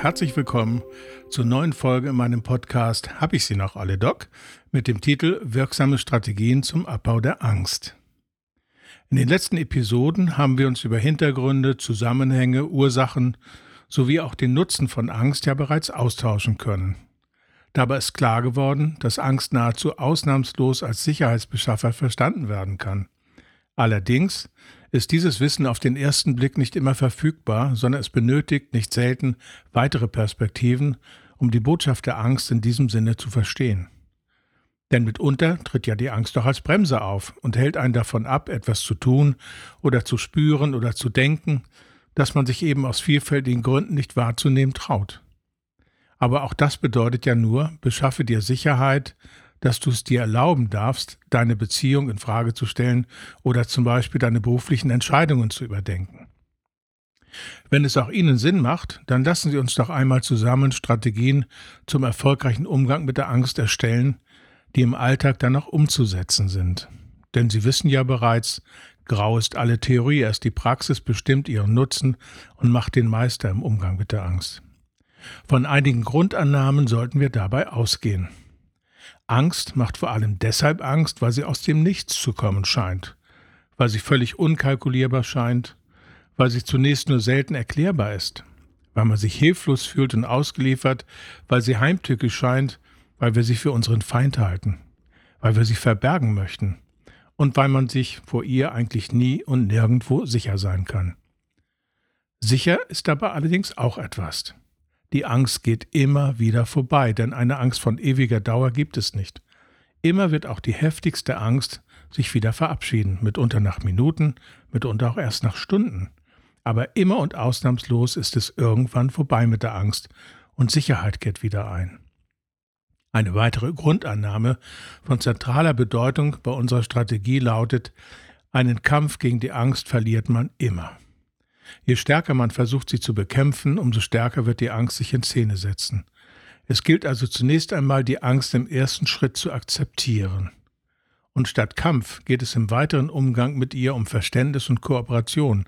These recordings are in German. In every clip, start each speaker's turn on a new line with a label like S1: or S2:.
S1: Herzlich willkommen zur neuen Folge in meinem Podcast Hab ich sie noch alle, Doc? mit dem Titel Wirksame Strategien zum Abbau der Angst. In den letzten Episoden haben wir uns über Hintergründe, Zusammenhänge, Ursachen sowie auch den Nutzen von Angst ja bereits austauschen können. Dabei ist klar geworden, dass Angst nahezu ausnahmslos als Sicherheitsbeschaffer verstanden werden kann. Allerdings ist dieses Wissen auf den ersten Blick nicht immer verfügbar, sondern es benötigt nicht selten weitere Perspektiven, um die Botschaft der Angst in diesem Sinne zu verstehen. Denn mitunter tritt ja die Angst doch als Bremse auf und hält einen davon ab, etwas zu tun oder zu spüren oder zu denken, dass man sich eben aus vielfältigen Gründen nicht wahrzunehmen traut. Aber auch das bedeutet ja nur, beschaffe dir Sicherheit, dass du es dir erlauben darfst, deine Beziehung in Frage zu stellen oder zum Beispiel deine beruflichen Entscheidungen zu überdenken. Wenn es auch Ihnen Sinn macht, dann lassen Sie uns doch einmal zusammen Strategien zum erfolgreichen Umgang mit der Angst erstellen, die im Alltag dann auch umzusetzen sind. Denn Sie wissen ja bereits, grau ist alle Theorie, erst die Praxis bestimmt ihren Nutzen und macht den Meister im Umgang mit der Angst. Von einigen Grundannahmen sollten wir dabei ausgehen. Angst macht vor allem deshalb Angst, weil sie aus dem Nichts zu kommen scheint, weil sie völlig unkalkulierbar scheint, weil sie zunächst nur selten erklärbar ist, weil man sich hilflos fühlt und ausgeliefert, weil sie heimtückisch scheint, weil wir sie für unseren Feind halten, weil wir sie verbergen möchten und weil man sich vor ihr eigentlich nie und nirgendwo sicher sein kann. Sicher ist dabei allerdings auch etwas. Die Angst geht immer wieder vorbei, denn eine Angst von ewiger Dauer gibt es nicht. Immer wird auch die heftigste Angst sich wieder verabschieden, mitunter nach Minuten, mitunter auch erst nach Stunden. Aber immer und ausnahmslos ist es irgendwann vorbei mit der Angst und Sicherheit kehrt wieder ein. Eine weitere Grundannahme von zentraler Bedeutung bei unserer Strategie lautet, einen Kampf gegen die Angst verliert man immer. Je stärker man versucht, sie zu bekämpfen, umso stärker wird die Angst sich in Szene setzen. Es gilt also zunächst einmal, die Angst im ersten Schritt zu akzeptieren. Und statt Kampf geht es im weiteren Umgang mit ihr um Verständnis und Kooperation.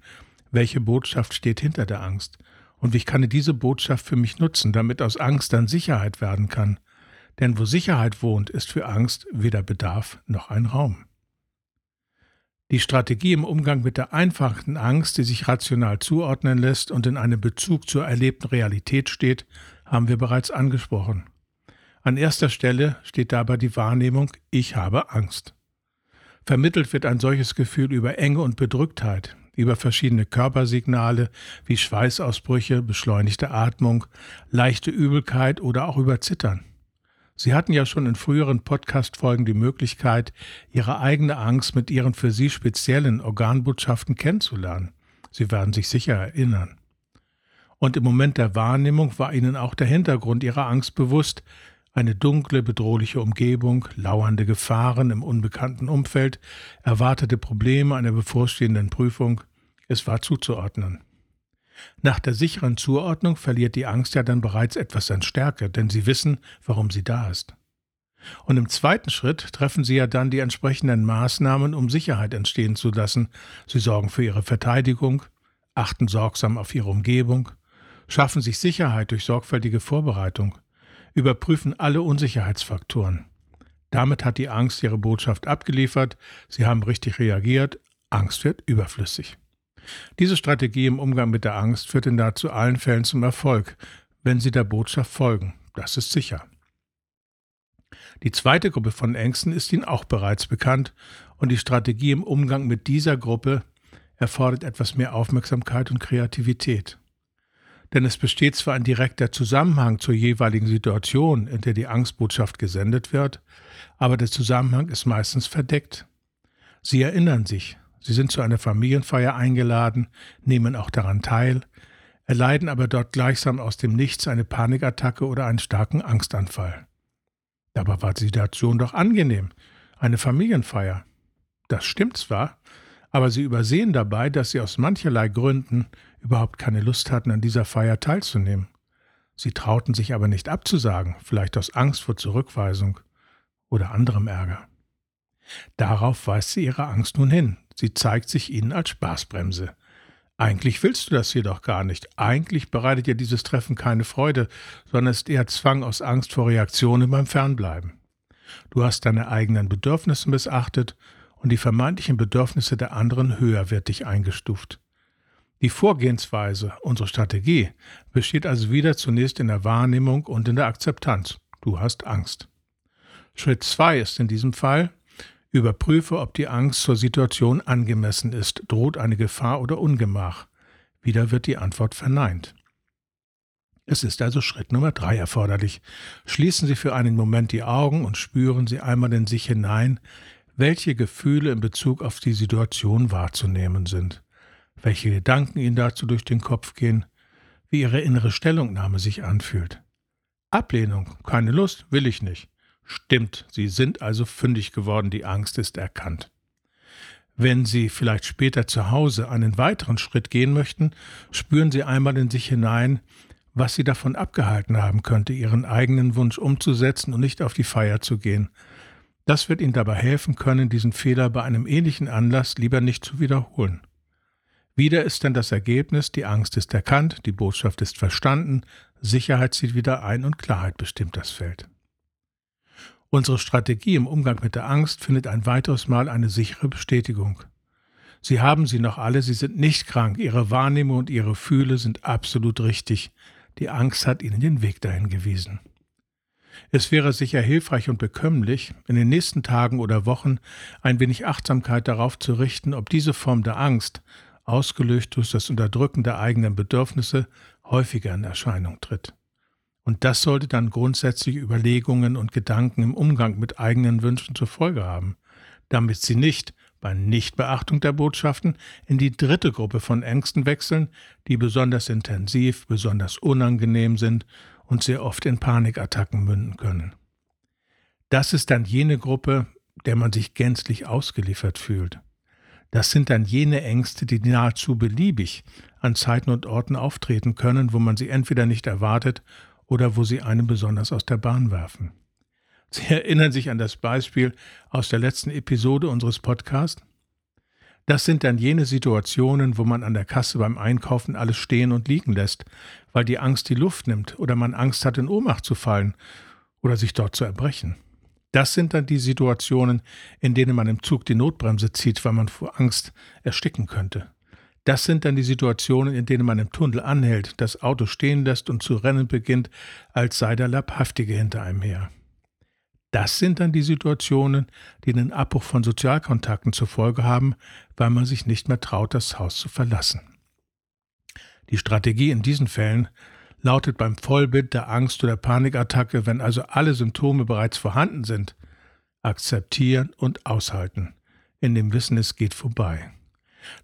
S1: Welche Botschaft steht hinter der Angst? Und wie kann ich diese Botschaft für mich nutzen, damit aus Angst dann Sicherheit werden kann? Denn wo Sicherheit wohnt, ist für Angst weder Bedarf noch ein Raum. Die Strategie im Umgang mit der einfachen Angst, die sich rational zuordnen lässt und in einem Bezug zur erlebten Realität steht, haben wir bereits angesprochen. An erster Stelle steht dabei die Wahrnehmung, ich habe Angst. Vermittelt wird ein solches Gefühl über Enge und Bedrücktheit, über verschiedene Körpersignale wie Schweißausbrüche, beschleunigte Atmung, leichte Übelkeit oder auch über Zittern. Sie hatten ja schon in früheren Podcast-Folgen die Möglichkeit, Ihre eigene Angst mit Ihren für Sie speziellen Organbotschaften kennenzulernen. Sie werden sich sicher erinnern. Und im Moment der Wahrnehmung war Ihnen auch der Hintergrund Ihrer Angst bewusst, eine dunkle, bedrohliche Umgebung, lauernde Gefahren im unbekannten Umfeld, erwartete Probleme einer bevorstehenden Prüfung, es war zuzuordnen. Nach der sicheren Zuordnung verliert die Angst ja dann bereits etwas an Stärke, denn sie wissen, warum sie da ist. Und im zweiten Schritt treffen sie ja dann die entsprechenden Maßnahmen, um Sicherheit entstehen zu lassen. Sie sorgen für ihre Verteidigung, achten sorgsam auf ihre Umgebung, schaffen sich Sicherheit durch sorgfältige Vorbereitung, überprüfen alle Unsicherheitsfaktoren. Damit hat die Angst ihre Botschaft abgeliefert, sie haben richtig reagiert, Angst wird überflüssig. Diese Strategie im Umgang mit der Angst führt in nahezu allen Fällen zum Erfolg, wenn Sie der Botschaft folgen. Das ist sicher. Die zweite Gruppe von Ängsten ist Ihnen auch bereits bekannt und die Strategie im Umgang mit dieser Gruppe erfordert etwas mehr Aufmerksamkeit und Kreativität. Denn es besteht zwar ein direkter Zusammenhang zur jeweiligen Situation, in der die Angstbotschaft gesendet wird, aber der Zusammenhang ist meistens verdeckt. Sie erinnern sich, Sie sind zu einer Familienfeier eingeladen, nehmen auch daran teil, erleiden aber dort gleichsam aus dem Nichts eine Panikattacke oder einen starken Angstanfall. Dabei war die Situation doch angenehm, eine Familienfeier. Das stimmt zwar, aber sie übersehen dabei, dass sie aus mancherlei Gründen überhaupt keine Lust hatten, an dieser Feier teilzunehmen. Sie trauten sich aber nicht abzusagen, vielleicht aus Angst vor Zurückweisung oder anderem Ärger. Darauf weist sie ihre Angst nun hin. Sie zeigt sich ihnen als Spaßbremse. Eigentlich willst du das jedoch gar nicht. Eigentlich bereitet dir dieses Treffen keine Freude, sondern ist eher Zwang aus Angst vor Reaktionen beim Fernbleiben. Du hast deine eigenen Bedürfnisse missachtet und die vermeintlichen Bedürfnisse der anderen höherwertig eingestuft. Die Vorgehensweise, unsere Strategie, besteht also wieder zunächst in der Wahrnehmung und in der Akzeptanz. Du hast Angst. Schritt zwei ist in diesem Fall, Überprüfe, ob die Angst zur Situation angemessen ist. Droht eine Gefahr oder Ungemach? Wieder wird die Antwort verneint. Es ist also Schritt Nummer drei erforderlich. Schließen Sie für einen Moment die Augen und spüren Sie einmal in sich hinein, welche Gefühle in Bezug auf die Situation wahrzunehmen sind, welche Gedanken Ihnen dazu durch den Kopf gehen, wie Ihre innere Stellungnahme sich anfühlt. Ablehnung, keine Lust, will ich nicht. Stimmt, Sie sind also fündig geworden, die Angst ist erkannt. Wenn Sie vielleicht später zu Hause einen weiteren Schritt gehen möchten, spüren Sie einmal in sich hinein, was Sie davon abgehalten haben könnte, Ihren eigenen Wunsch umzusetzen und nicht auf die Feier zu gehen. Das wird Ihnen dabei helfen können, diesen Fehler bei einem ähnlichen Anlass lieber nicht zu wiederholen. Wieder ist dann das Ergebnis, die Angst ist erkannt, die Botschaft ist verstanden, Sicherheit zieht wieder ein und Klarheit bestimmt das Feld. Unsere Strategie im Umgang mit der Angst findet ein weiteres Mal eine sichere Bestätigung. Sie haben sie noch alle, sie sind nicht krank, ihre Wahrnehmung und ihre Fühle sind absolut richtig. Die Angst hat ihnen den Weg dahin gewiesen. Es wäre sicher hilfreich und bekömmlich, in den nächsten Tagen oder Wochen ein wenig Achtsamkeit darauf zu richten, ob diese Form der Angst, ausgelöst durch das Unterdrücken der eigenen Bedürfnisse, häufiger in Erscheinung tritt. Und das sollte dann grundsätzliche Überlegungen und Gedanken im Umgang mit eigenen Wünschen zur Folge haben, damit sie nicht bei Nichtbeachtung der Botschaften in die dritte Gruppe von Ängsten wechseln, die besonders intensiv, besonders unangenehm sind und sehr oft in Panikattacken münden können. Das ist dann jene Gruppe, der man sich gänzlich ausgeliefert fühlt. Das sind dann jene Ängste, die nahezu beliebig an Zeiten und Orten auftreten können, wo man sie entweder nicht erwartet oder wo sie einen besonders aus der Bahn werfen. Sie erinnern sich an das Beispiel aus der letzten Episode unseres Podcasts? Das sind dann jene Situationen, wo man an der Kasse beim Einkaufen alles stehen und liegen lässt, weil die Angst die Luft nimmt oder man Angst hat, in Ohnmacht zu fallen oder sich dort zu erbrechen. Das sind dann die Situationen, in denen man im Zug die Notbremse zieht, weil man vor Angst ersticken könnte. Das sind dann die Situationen, in denen man im Tunnel anhält, das Auto stehen lässt und zu rennen beginnt, als sei der Leibhaftige hinter einem her. Das sind dann die Situationen, die einen Abbruch von Sozialkontakten zur Folge haben, weil man sich nicht mehr traut, das Haus zu verlassen. Die Strategie in diesen Fällen lautet beim Vollbild der Angst oder Panikattacke, wenn also alle Symptome bereits vorhanden sind, akzeptieren und aushalten, in dem Wissen, es geht vorbei.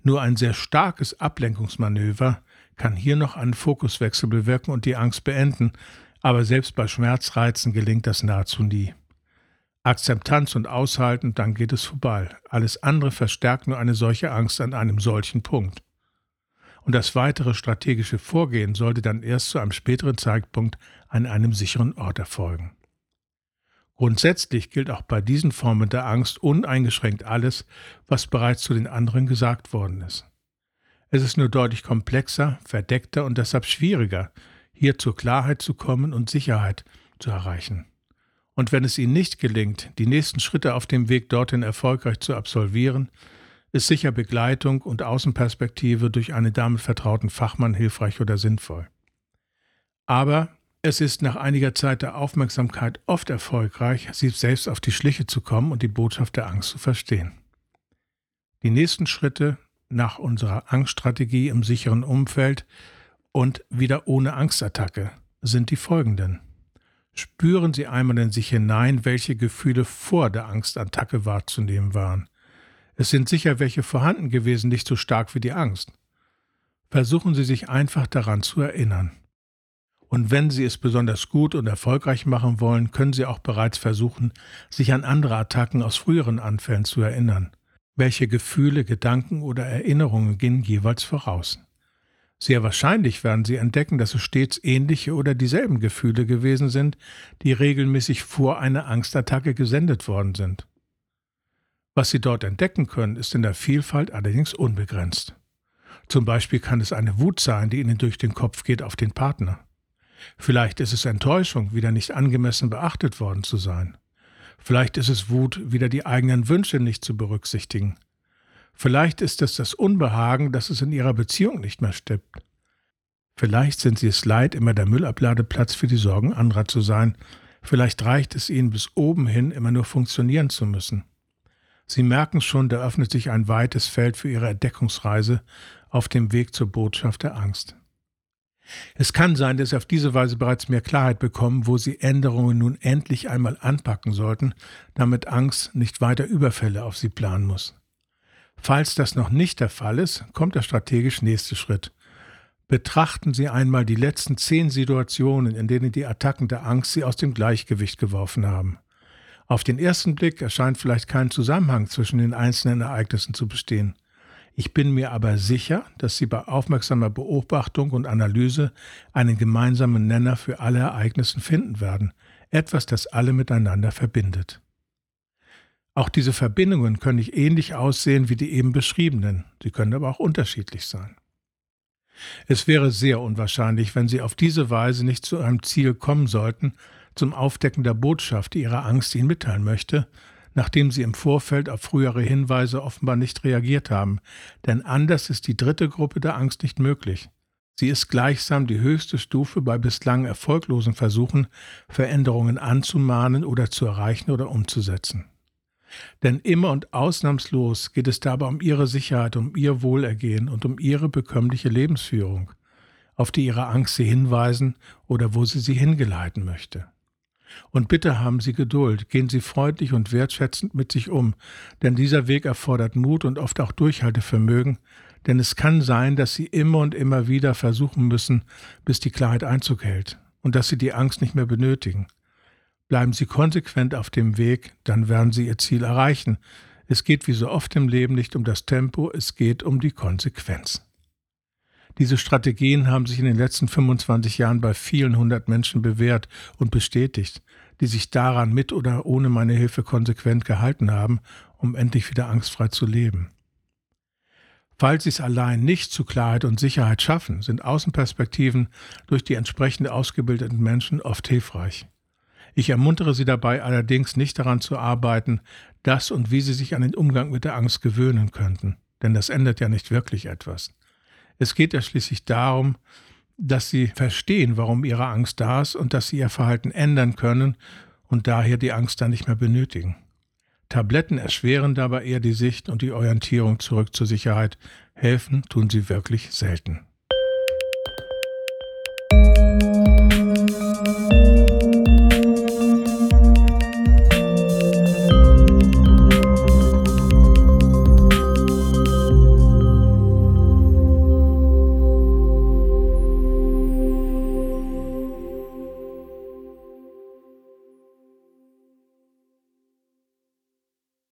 S1: Nur ein sehr starkes Ablenkungsmanöver kann hier noch einen Fokuswechsel bewirken und die Angst beenden, aber selbst bei Schmerzreizen gelingt das nahezu nie. Akzeptanz und Aushalten, dann geht es vorbei. Alles andere verstärkt nur eine solche Angst an einem solchen Punkt. Und das weitere strategische Vorgehen sollte dann erst zu einem späteren Zeitpunkt an einem sicheren Ort erfolgen. Grundsätzlich gilt auch bei diesen Formen der Angst uneingeschränkt alles, was bereits zu den anderen gesagt worden ist. Es ist nur deutlich komplexer, verdeckter und deshalb schwieriger, hier zur Klarheit zu kommen und Sicherheit zu erreichen. Und wenn es Ihnen nicht gelingt, die nächsten Schritte auf dem Weg dorthin erfolgreich zu absolvieren, ist sicher Begleitung und Außenperspektive durch einen damit vertrauten Fachmann hilfreich oder sinnvoll. Aber es ist nach einiger Zeit der Aufmerksamkeit oft erfolgreich, sich selbst auf die Schliche zu kommen und die Botschaft der Angst zu verstehen. Die nächsten Schritte nach unserer Angststrategie im sicheren Umfeld und wieder ohne Angstattacke sind die folgenden. Spüren Sie einmal in sich hinein, welche Gefühle vor der Angstattacke wahrzunehmen waren. Es sind sicher welche vorhanden gewesen, nicht so stark wie die Angst. Versuchen Sie sich einfach daran zu erinnern. Und wenn Sie es besonders gut und erfolgreich machen wollen, können Sie auch bereits versuchen, sich an andere Attacken aus früheren Anfällen zu erinnern. Welche Gefühle, Gedanken oder Erinnerungen gingen jeweils voraus? Sehr wahrscheinlich werden Sie entdecken, dass es stets ähnliche oder dieselben Gefühle gewesen sind, die regelmäßig vor einer Angstattacke gesendet worden sind. Was Sie dort entdecken können, ist in der Vielfalt allerdings unbegrenzt. Zum Beispiel kann es eine Wut sein, die Ihnen durch den Kopf geht auf den Partner. Vielleicht ist es Enttäuschung, wieder nicht angemessen beachtet worden zu sein. Vielleicht ist es Wut, wieder die eigenen Wünsche nicht zu berücksichtigen. Vielleicht ist es das Unbehagen, dass es in ihrer Beziehung nicht mehr stimmt. Vielleicht sind sie es leid, immer der Müllabladeplatz für die Sorgen anderer zu sein. Vielleicht reicht es ihnen bis oben hin, immer nur funktionieren zu müssen. Sie merken schon, da öffnet sich ein weites Feld für ihre Entdeckungsreise auf dem Weg zur Botschaft der Angst. Es kann sein, dass Sie auf diese Weise bereits mehr Klarheit bekommen, wo Sie Änderungen nun endlich einmal anpacken sollten, damit Angst nicht weiter Überfälle auf Sie planen muss. Falls das noch nicht der Fall ist, kommt der strategisch nächste Schritt. Betrachten Sie einmal die letzten zehn Situationen, in denen die Attacken der Angst Sie aus dem Gleichgewicht geworfen haben. Auf den ersten Blick erscheint vielleicht kein Zusammenhang zwischen den einzelnen Ereignissen zu bestehen. Ich bin mir aber sicher, dass Sie bei aufmerksamer Beobachtung und Analyse einen gemeinsamen Nenner für alle Ereignisse finden werden, etwas, das alle miteinander verbindet. Auch diese Verbindungen können nicht ähnlich aussehen wie die eben beschriebenen, sie können aber auch unterschiedlich sein. Es wäre sehr unwahrscheinlich, wenn Sie auf diese Weise nicht zu einem Ziel kommen sollten, zum Aufdecken der Botschaft, die Ihre Angst Ihnen mitteilen möchte, nachdem sie im Vorfeld auf frühere Hinweise offenbar nicht reagiert haben, denn anders ist die dritte Gruppe der Angst nicht möglich. Sie ist gleichsam die höchste Stufe bei bislang erfolglosen Versuchen, Veränderungen anzumahnen oder zu erreichen oder umzusetzen. Denn immer und ausnahmslos geht es dabei um ihre Sicherheit, um ihr Wohlergehen und um ihre bekömmliche Lebensführung, auf die ihre Angst sie hinweisen oder wo sie sie hingeleiten möchte. Und bitte haben Sie Geduld, gehen Sie freundlich und wertschätzend mit sich um, denn dieser Weg erfordert Mut und oft auch Durchhaltevermögen, denn es kann sein, dass Sie immer und immer wieder versuchen müssen, bis die Klarheit Einzug hält und dass Sie die Angst nicht mehr benötigen. Bleiben Sie konsequent auf dem Weg, dann werden Sie Ihr Ziel erreichen. Es geht wie so oft im Leben nicht um das Tempo, es geht um die Konsequenz. Diese Strategien haben sich in den letzten 25 Jahren bei vielen hundert Menschen bewährt und bestätigt, die sich daran mit oder ohne meine Hilfe konsequent gehalten haben, um endlich wieder angstfrei zu leben. Falls sie es allein nicht zu Klarheit und Sicherheit schaffen, sind Außenperspektiven durch die entsprechend ausgebildeten Menschen oft hilfreich. Ich ermuntere Sie dabei allerdings nicht daran zu arbeiten, das und wie Sie sich an den Umgang mit der Angst gewöhnen könnten, denn das ändert ja nicht wirklich etwas. Es geht ja schließlich darum, dass sie verstehen, warum ihre Angst da ist und dass sie ihr Verhalten ändern können und daher die Angst dann nicht mehr benötigen. Tabletten erschweren dabei eher die Sicht und die Orientierung zurück zur Sicherheit, helfen tun sie wirklich selten.